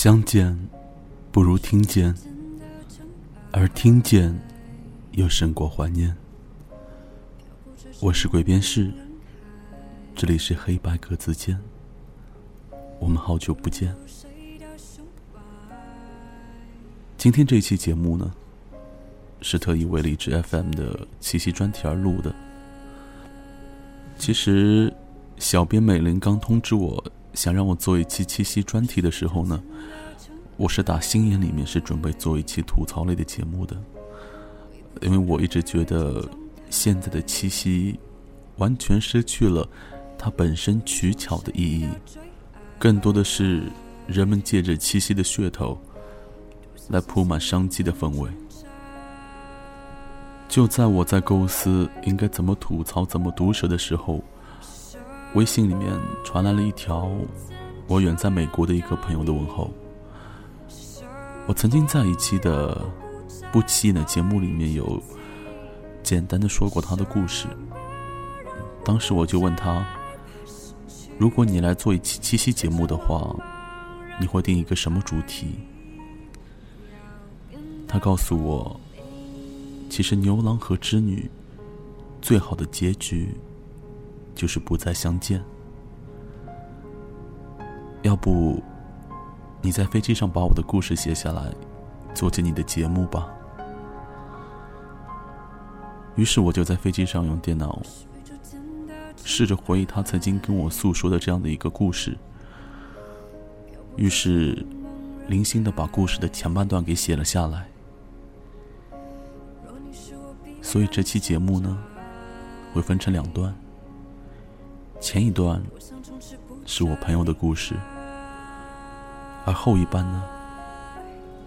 相见不如听见，而听见又胜过怀念。我是鬼边士，这里是黑白格子间，我们好久不见。今天这一期节目呢，是特意为荔枝 FM 的七夕专题而录的。其实，小编美玲刚通知我想让我做一期七夕专题的时候呢，我是打心眼里面是准备做一期吐槽类的节目的，因为我一直觉得现在的七夕完全失去了它本身取巧的意义，更多的是人们借着七夕的噱头。来铺满商机的氛围。就在我在构思应该怎么吐槽、怎么毒舌的时候，微信里面传来了一条我远在美国的一个朋友的问候。我曾经在一期的不起眼的节目里面有简单的说过他的故事。当时我就问他：如果你来做一期七夕节目的话，你会定一个什么主题？他告诉我，其实牛郎和织女最好的结局就是不再相见。要不，你在飞机上把我的故事写下来，做进你的节目吧。于是我就在飞机上用电脑试着回忆他曾经跟我诉说的这样的一个故事。于是，零星的把故事的前半段给写了下来。所以这期节目呢，会分成两段。前一段是我朋友的故事，而后一半呢，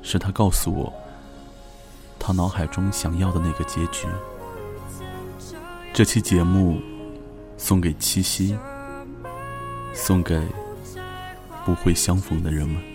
是他告诉我他脑海中想要的那个结局。这期节目送给七夕，送给不会相逢的人们。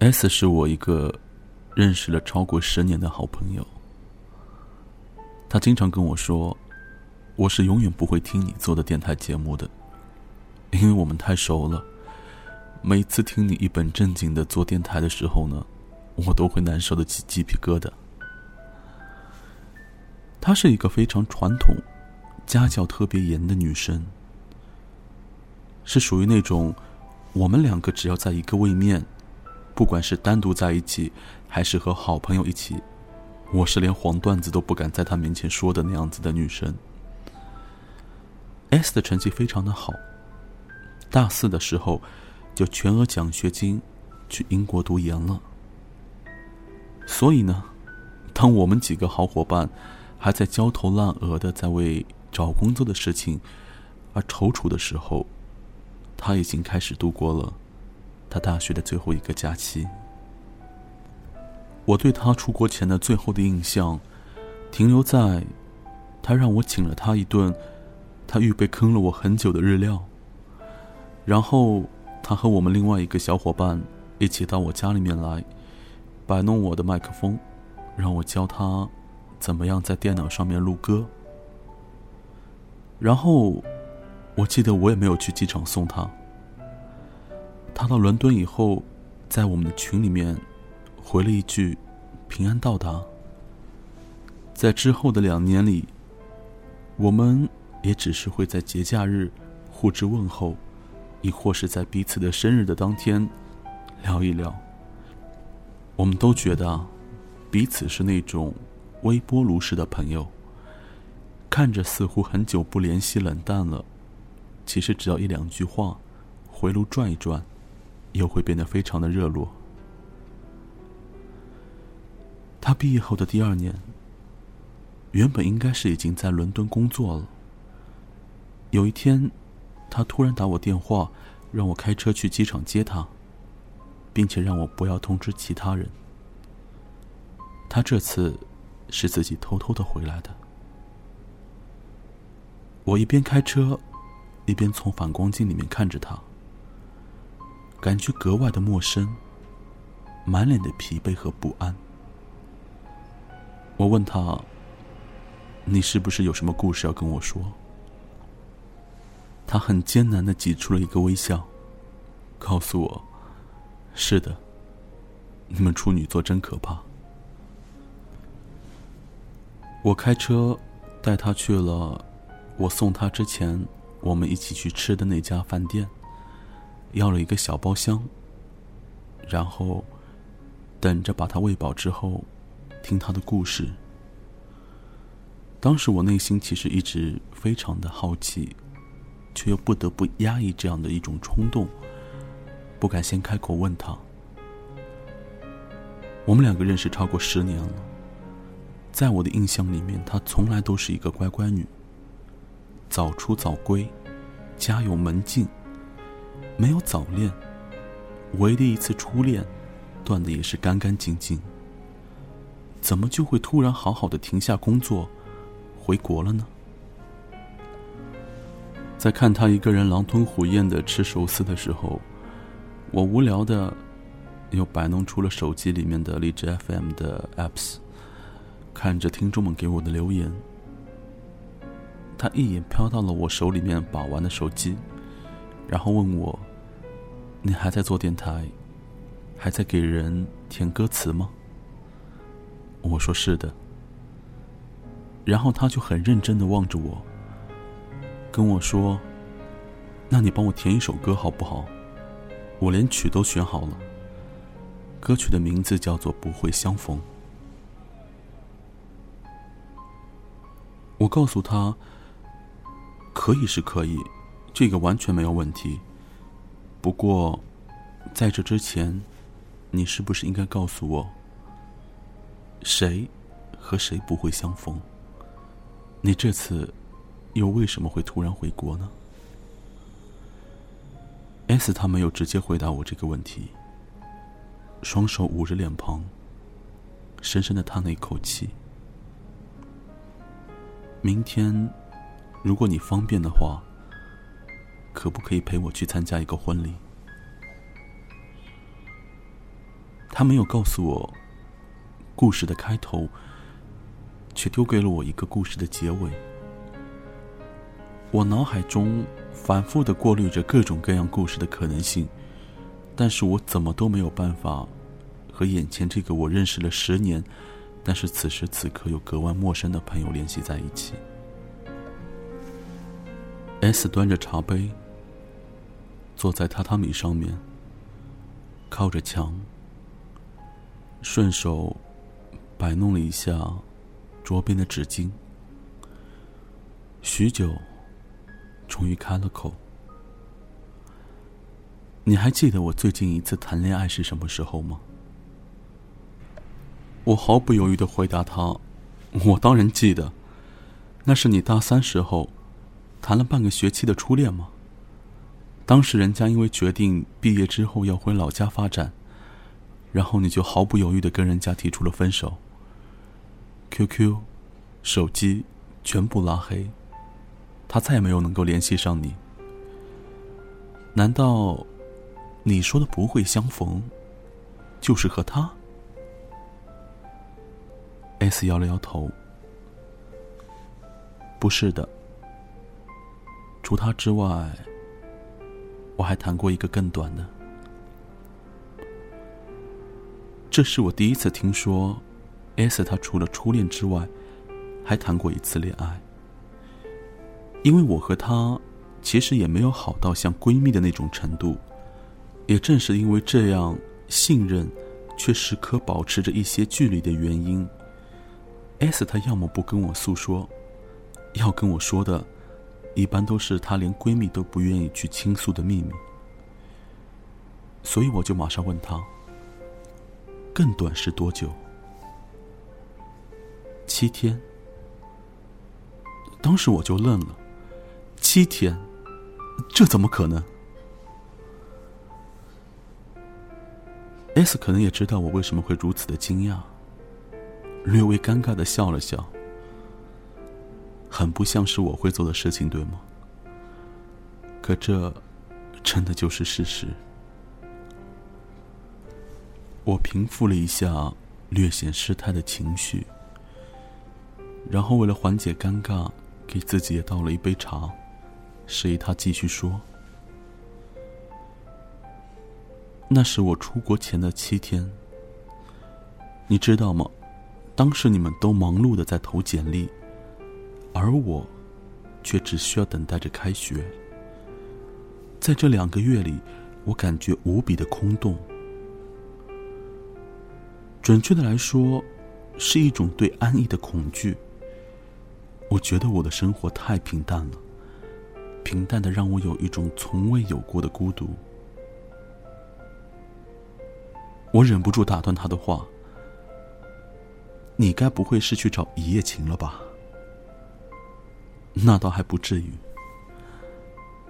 S 是我一个认识了超过十年的好朋友，他经常跟我说，我是永远不会听你做的电台节目的，因为我们太熟了。每次听你一本正经的做电台的时候呢，我都会难受的起鸡皮疙瘩。她是一个非常传统、家教特别严的女生，是属于那种我们两个只要在一个位面。不管是单独在一起，还是和好朋友一起，我是连黄段子都不敢在她面前说的那样子的女生。S 的成绩非常的好，大四的时候就全额奖学金去英国读研了。所以呢，当我们几个好伙伴还在焦头烂额的在为找工作的事情而踌躇的时候，他已经开始度过了。他大学的最后一个假期，我对他出国前的最后的印象，停留在他让我请了他一顿他预备坑了我很久的日料，然后他和我们另外一个小伙伴一起到我家里面来，摆弄我的麦克风，让我教他怎么样在电脑上面录歌，然后我记得我也没有去机场送他。他到伦敦以后，在我们的群里面回了一句“平安到达”。在之后的两年里，我们也只是会在节假日互致问候，亦或是在彼此的生日的当天聊一聊。我们都觉得彼此是那种微波炉式的朋友，看着似乎很久不联系冷淡了，其实只要一两句话，回炉转一转，又会变得非常的热络。他毕业后的第二年。原本应该是已经在伦敦工作了。有一天，他突然打我电话，让我开车去机场接他，并且让我不要通知其他人。他这次是自己偷偷的回来的。我一边开车，一边从反光镜里面看着他，感觉格外的陌生，满脸的疲惫和不安。我问他。你是不是有什么故事要跟我说？他很艰难的挤出了一个微笑，告诉我：“是的，你们处女座真可怕。”我开车带他去了我送他之前我们一起去吃的那家饭店，要了一个小包厢，然后等着把他喂饱之后，听他的故事。当时我内心其实一直非常的好奇，却又不得不压抑这样的一种冲动，不敢先开口问他。我们两个认识超过十年了，在我的印象里面，她从来都是一个乖乖女，早出早归，家有门禁，没有早恋，唯一的一次初恋，断的也是干干净净。怎么就会突然好好的停下工作？回国了呢。在看他一个人狼吞虎咽的吃寿司的时候，我无聊的又摆弄出了手机里面的荔枝 FM 的 apps，看着听众们给我的留言。他一眼飘到了我手里面把玩的手机，然后问我：“你还在做电台，还在给人填歌词吗？”我说：“是的。”然后他就很认真的望着我，跟我说：“那你帮我填一首歌好不好？我连曲都选好了。歌曲的名字叫做《不会相逢》。”我告诉他：“可以是可以，这个完全没有问题。不过，在这之前，你是不是应该告诉我，谁和谁不会相逢？”你这次又为什么会突然回国呢？S 他没有直接回答我这个问题，双手捂着脸庞，深深的叹了一口气。明天，如果你方便的话，可不可以陪我去参加一个婚礼？他没有告诉我故事的开头。却丢给了我一个故事的结尾。我脑海中反复的过滤着各种各样故事的可能性，但是我怎么都没有办法和眼前这个我认识了十年，但是此时此刻又格外陌生的朋友联系在一起。S 端着茶杯，坐在榻榻米上面，靠着墙，顺手摆弄了一下。桌边的纸巾，许久，终于开了口：“你还记得我最近一次谈恋爱是什么时候吗？”我毫不犹豫的回答他：“我当然记得，那是你大三时候，谈了半个学期的初恋吗？当时人家因为决定毕业之后要回老家发展，然后你就毫不犹豫的跟人家提出了分手。” QQ、手机全部拉黑，他再也没有能够联系上你。难道你说的不会相逢，就是和他？S 摇了摇头，不是的。除他之外，我还谈过一个更短的。这是我第一次听说。S 他除了初恋之外，还谈过一次恋爱，因为我和她其实也没有好到像闺蜜的那种程度。也正是因为这样信任，却时刻保持着一些距离的原因，S 她要么不跟我诉说，要跟我说的，一般都是她连闺蜜都不愿意去倾诉的秘密。所以我就马上问她：“更短是多久？”七天。当时我就愣了，七天，这怎么可能？S 可能也知道我为什么会如此的惊讶，略微尴尬的笑了笑，很不像是我会做的事情，对吗？可这，真的就是事实。我平复了一下略显失态的情绪，然后为了缓解尴尬，给自己也倒了一杯茶，示意他继续说。那是我出国前的七天。你知道吗？当时你们都忙碌的在投简历，而我，却只需要等待着开学。在这两个月里，我感觉无比的空洞。准确的来说，是一种对安逸的恐惧。我觉得我的生活太平淡了，平淡的让我有一种从未有过的孤独。我忍不住打断他的话：“你该不会是去找一夜情了吧？”那倒还不至于。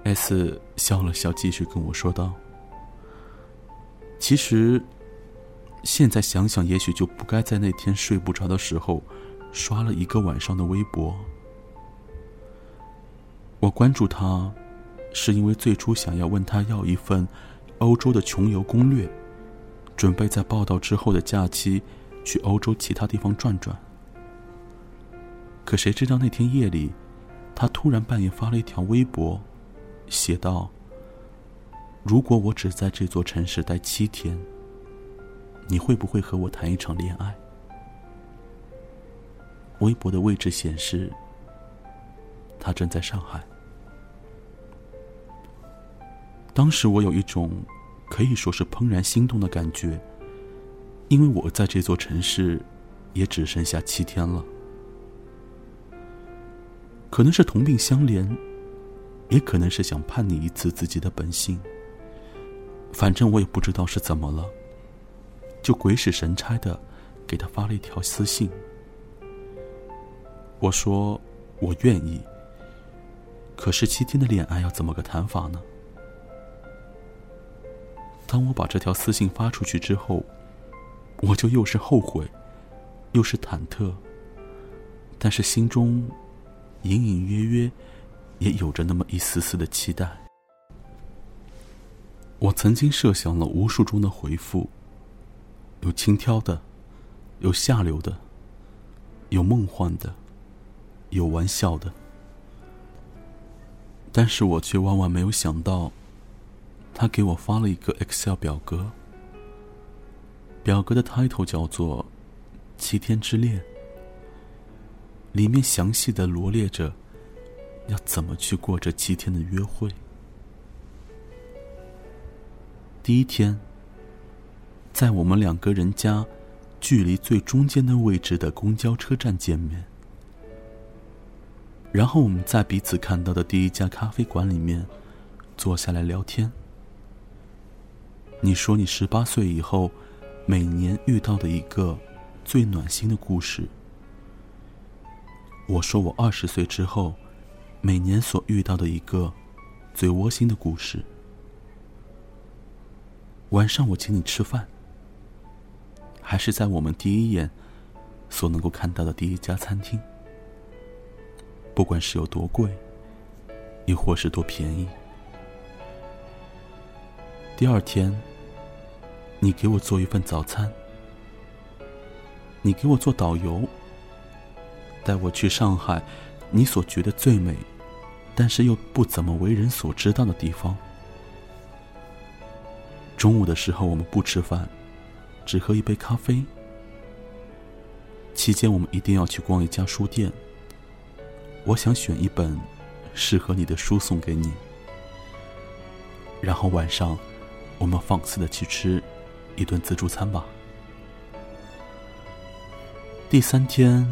S 笑了笑，继续跟我说道：“其实，现在想想，也许就不该在那天睡不着的时候，刷了一个晚上的微博。我关注他，是因为最初想要问他要一份欧洲的穷游攻略。”准备在报道之后的假期，去欧洲其他地方转转。可谁知道那天夜里，他突然半夜发了一条微博，写道：“如果我只在这座城市待七天，你会不会和我谈一场恋爱？”微博的位置显示，他正在上海。当时我有一种。可以说是怦然心动的感觉，因为我在这座城市也只剩下七天了。可能是同病相怜，也可能是想叛逆一次自己的本性。反正我也不知道是怎么了，就鬼使神差的给他发了一条私信。我说我愿意，可是七天的恋爱要怎么个谈法呢？当我把这条私信发出去之后，我就又是后悔，又是忐忑，但是心中隐隐约约也有着那么一丝丝的期待。我曾经设想了无数中的回复，有轻佻的，有下流的，有梦幻的，有玩笑的，但是我却万万没有想到。他给我发了一个 Excel 表格，表格的 title 叫做“七天之恋”，里面详细的罗列着要怎么去过这七天的约会。第一天，在我们两个人家距离最中间的位置的公交车站见面，然后我们在彼此看到的第一家咖啡馆里面坐下来聊天。你说你十八岁以后，每年遇到的一个最暖心的故事。我说我二十岁之后，每年所遇到的一个最窝心的故事。晚上我请你吃饭，还是在我们第一眼所能够看到的第一家餐厅。不管是有多贵，亦或是多便宜。第二天，你给我做一份早餐，你给我做导游，带我去上海，你所觉得最美，但是又不怎么为人所知道的地方。中午的时候我们不吃饭，只喝一杯咖啡。期间我们一定要去逛一家书店，我想选一本适合你的书送给你。然后晚上，我们放肆的去吃一顿自助餐吧。第三天，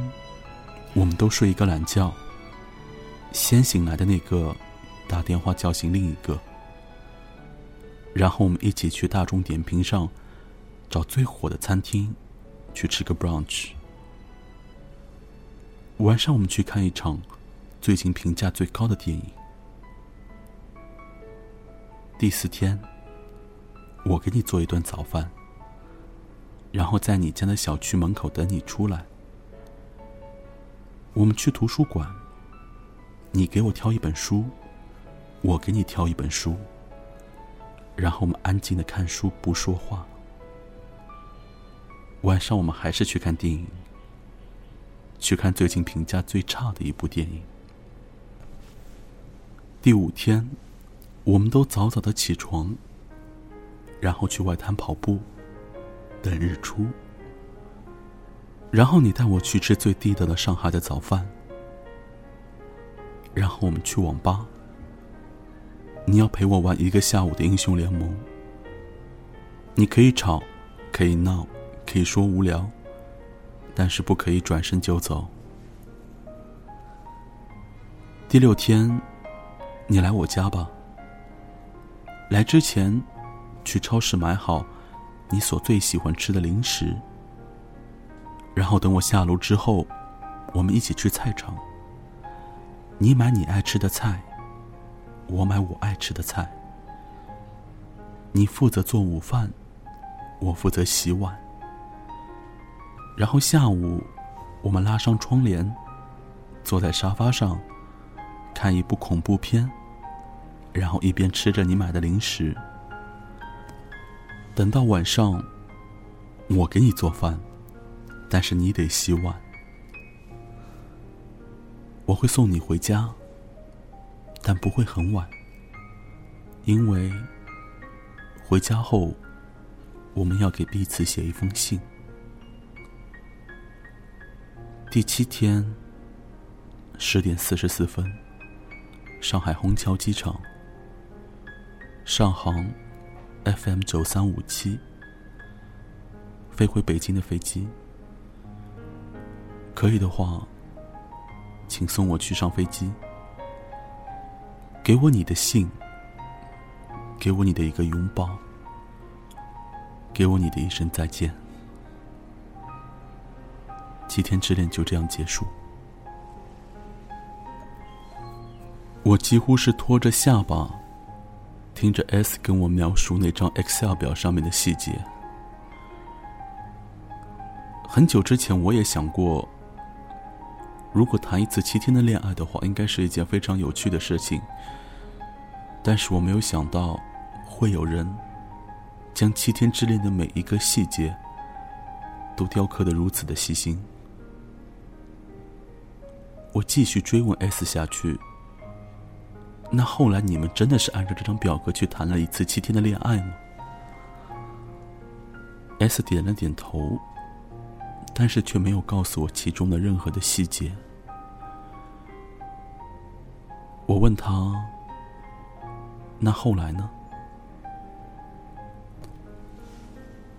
我们都睡一个懒觉。先醒来的那个，打电话叫醒另一个，然后我们一起去大众点评上找最火的餐厅，去吃个 brunch。晚上我们去看一场最近评价最高的电影。第四天，我给你做一顿早饭，然后在你家的小区门口等你出来。我们去图书馆。你给我挑一本书，我给你挑一本书，然后我们安静的看书，不说话。晚上我们还是去看电影，去看最近评价最差的一部电影。第五天，我们都早早的起床，然后去外滩跑步，等日出。然后你带我去吃最地道的上海的早饭。然后我们去网吧。你要陪我玩一个下午的英雄联盟。你可以吵，可以闹，可以说无聊，但是不可以转身就走。第六天，你来我家吧。来之前，去超市买好你所最喜欢吃的零食。然后等我下楼之后，我们一起去菜场。你买你爱吃的菜，我买我爱吃的菜。你负责做午饭，我负责洗碗。然后下午，我们拉上窗帘，坐在沙发上，看一部恐怖片，然后一边吃着你买的零食。等到晚上，我给你做饭，但是你得洗碗。我会送你回家，但不会很晚，因为回家后我们要给彼此写一封信。第七天，十点四十四分，上海虹桥机场，上航 FM 九三五七，飞回北京的飞机，可以的话。请送我去上飞机，给我你的信，给我你的一个拥抱，给我你的一声再见。七天之恋就这样结束。我几乎是拖着下巴，听着 S 跟我描述那张 Excel 表上面的细节。很久之前，我也想过。如果谈一次七天的恋爱的话，应该是一件非常有趣的事情。但是我没有想到，会有人将七天之恋的每一个细节都雕刻的如此的细心。我继续追问 S 下去。那后来你们真的是按照这张表格去谈了一次七天的恋爱吗？S 点了点头，但是却没有告诉我其中的任何的细节。我问他：“那后来呢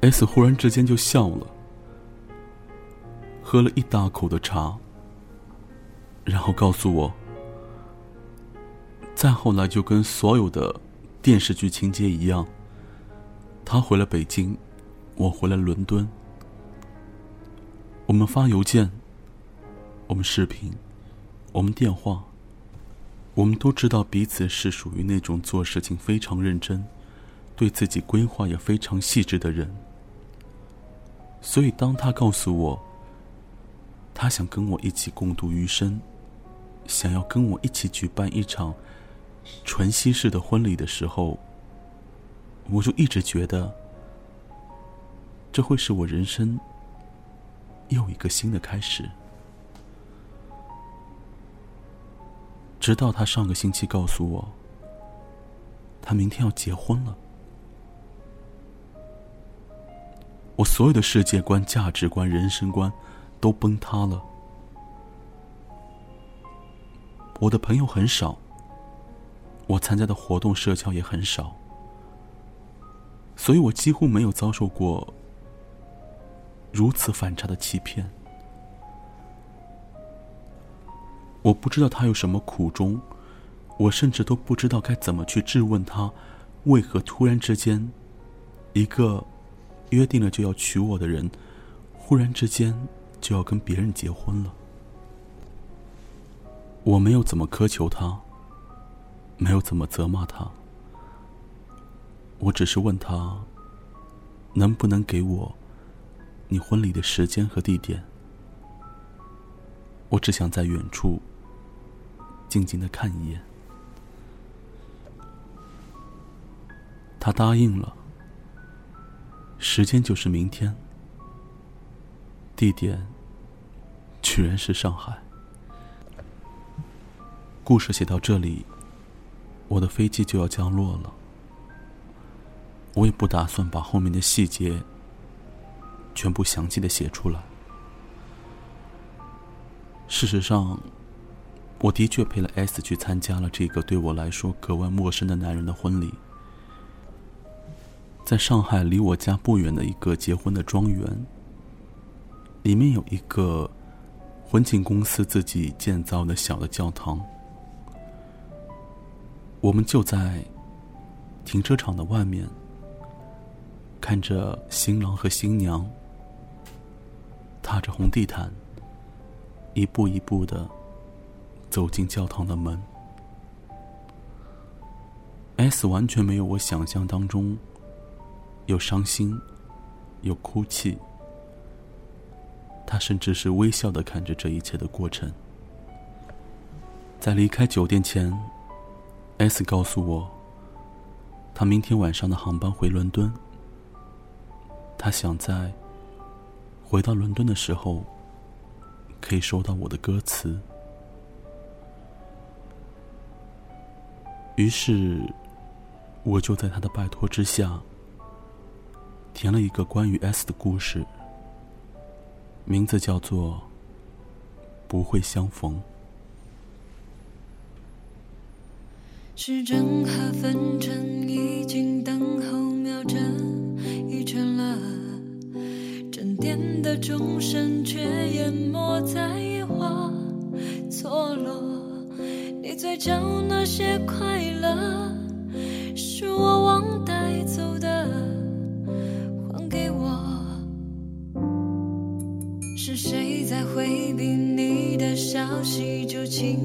？”S 忽然之间就笑了，喝了一大口的茶，然后告诉我：“再后来就跟所有的电视剧情节一样，他回了北京，我回了伦敦，我们发邮件，我们视频，我们电话。”我们都知道彼此是属于那种做事情非常认真、对自己规划也非常细致的人，所以当他告诉我他想跟我一起共度余生，想要跟我一起举办一场纯西式的婚礼的时候，我就一直觉得这会是我人生又一个新的开始。直到他上个星期告诉我，他明天要结婚了，我所有的世界观、价值观、人生观都崩塌了。我的朋友很少，我参加的活动社交也很少，所以我几乎没有遭受过如此反差的欺骗。我不知道他有什么苦衷，我甚至都不知道该怎么去质问他，为何突然之间，一个约定了就要娶我的人，忽然之间就要跟别人结婚了。我没有怎么苛求他，没有怎么责骂他，我只是问他，能不能给我你婚礼的时间和地点？我只想在远处静静的看一眼。他答应了，时间就是明天，地点居然是上海。故事写到这里，我的飞机就要降落了。我也不打算把后面的细节全部详细的写出来。事实上，我的确陪了 S 去参加了这个对我来说格外陌生的男人的婚礼，在上海离我家不远的一个结婚的庄园，里面有一个婚庆公司自己建造的小的教堂。我们就在停车场的外面，看着新郎和新娘踏着红地毯，一步一步的走进教堂的门。S 完全没有我想象当中有伤心，有哭泣，他甚至是微笑的看着这一切的过程。在离开酒店前。S 告诉我，他明天晚上的航班回伦敦。他想在回到伦敦的时候，可以收到我的歌词。于是，我就在他的拜托之下，填了一个关于 S 的故事，名字叫做《不会相逢》。时针和分针已经等候秒针一圈了，沉淀的钟声却淹没在野花错落。嘴角那些快乐，是我忘带走的，还给我。是谁在回避你的消息？就请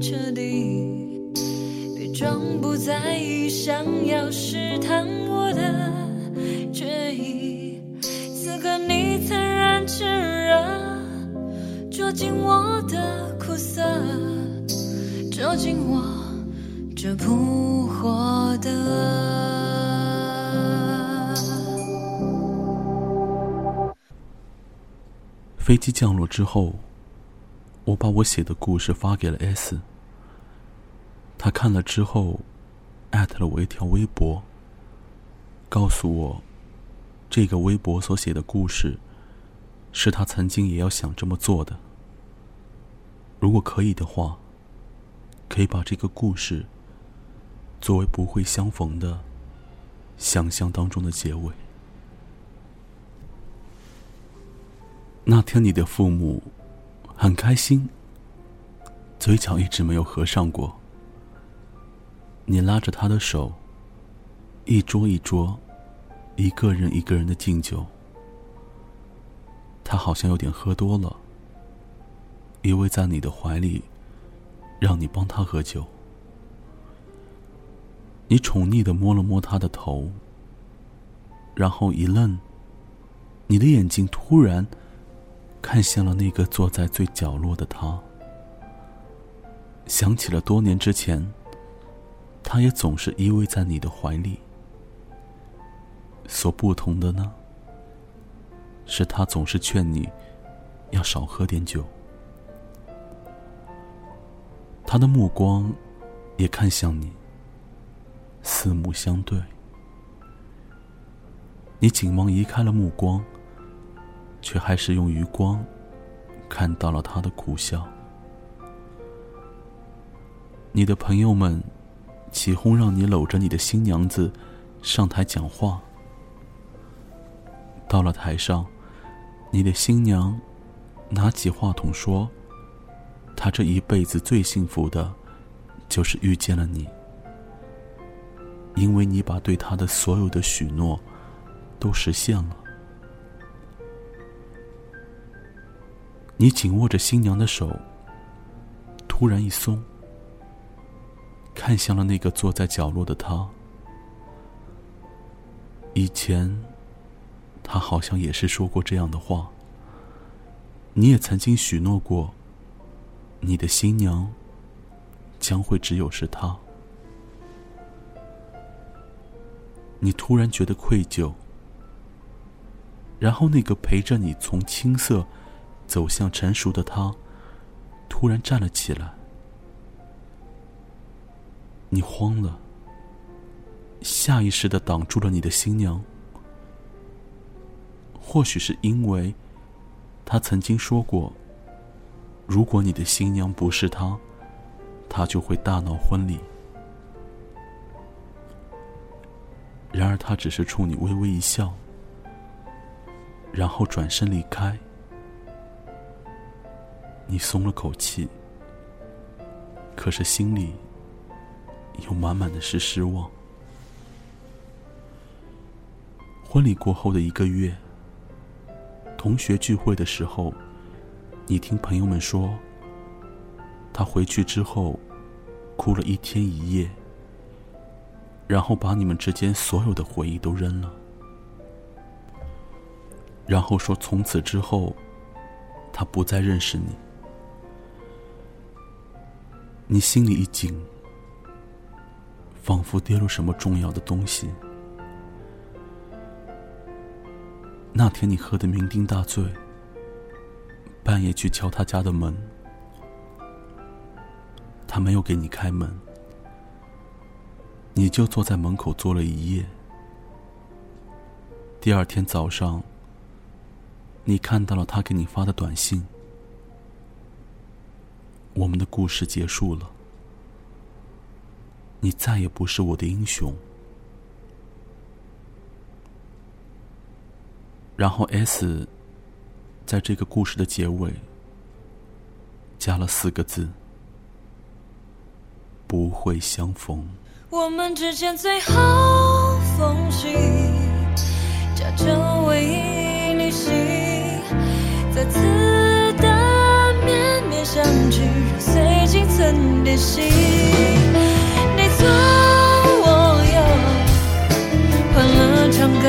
彻底。别装不在意，想要试探我的决意。此刻你残然炽热，捉紧我的，捉紧我这扑火的。飞机降落之后，我把我写的故事发给了 S。他看了之后，艾特了我一条微博，告诉我，这个微博所写的故事，是他曾经也要想这么做的。如果可以的话，可以把这个故事作为不会相逢的想象当中的结尾。那天你的父母很开心，嘴角一直没有合上过。你拉着他的手，一桌一桌，一个人一个人的敬酒。他好像有点喝多了，依偎在你的怀里，让你帮他喝酒。你宠溺的摸了摸他的头，然后一愣，你的眼睛突然看向了那个坐在最角落的他，想起了多年之前。他也总是依偎在你的怀里。所不同的呢，是他总是劝你要少喝点酒。他的目光也看向你，四目相对。你紧忙移开了目光，却还是用余光看到了他的苦笑。你的朋友们。起哄让你搂着你的新娘子上台讲话。到了台上，你的新娘拿起话筒说：“他这一辈子最幸福的，就是遇见了你，因为你把对他的所有的许诺都实现了。”你紧握着新娘的手，突然一松，看向了那个坐在角落的他。以前，他好像也是说过这样的话。你也曾经许诺过，你的新娘将会只有是他。你突然觉得愧疚，然后那个陪着你从青涩。走向成熟的他，突然站了起来。你慌了，下意识的挡住了你的新娘。或许是因为，他曾经说过，如果你的新娘不是他，他就会大闹婚礼。然而他只是冲你微微一笑，然后转身离开。你松了口气，可是心里又满满的是失望。婚礼过后的一个月，同学聚会的时候，你听朋友们说，他回去之后哭了一天一夜，然后把你们之间所有的回忆都扔了，然后说从此之后，他不再认识你。你心里一紧，仿佛跌入什么重要的东西。那天你喝得酩酊大醉，半夜去敲他家的门，他没有给你开门，你就坐在门口坐了一夜。第二天早上，你看到了他给你发的短信。我们的故事结束了，你再也不是我的英雄。然后 S 在这个故事的结尾加了四个字：不会相逢。我们之间最后缝隙，夹着唯一离席，再次。相聚，揉碎仅存的心。你左我右，换了唱歌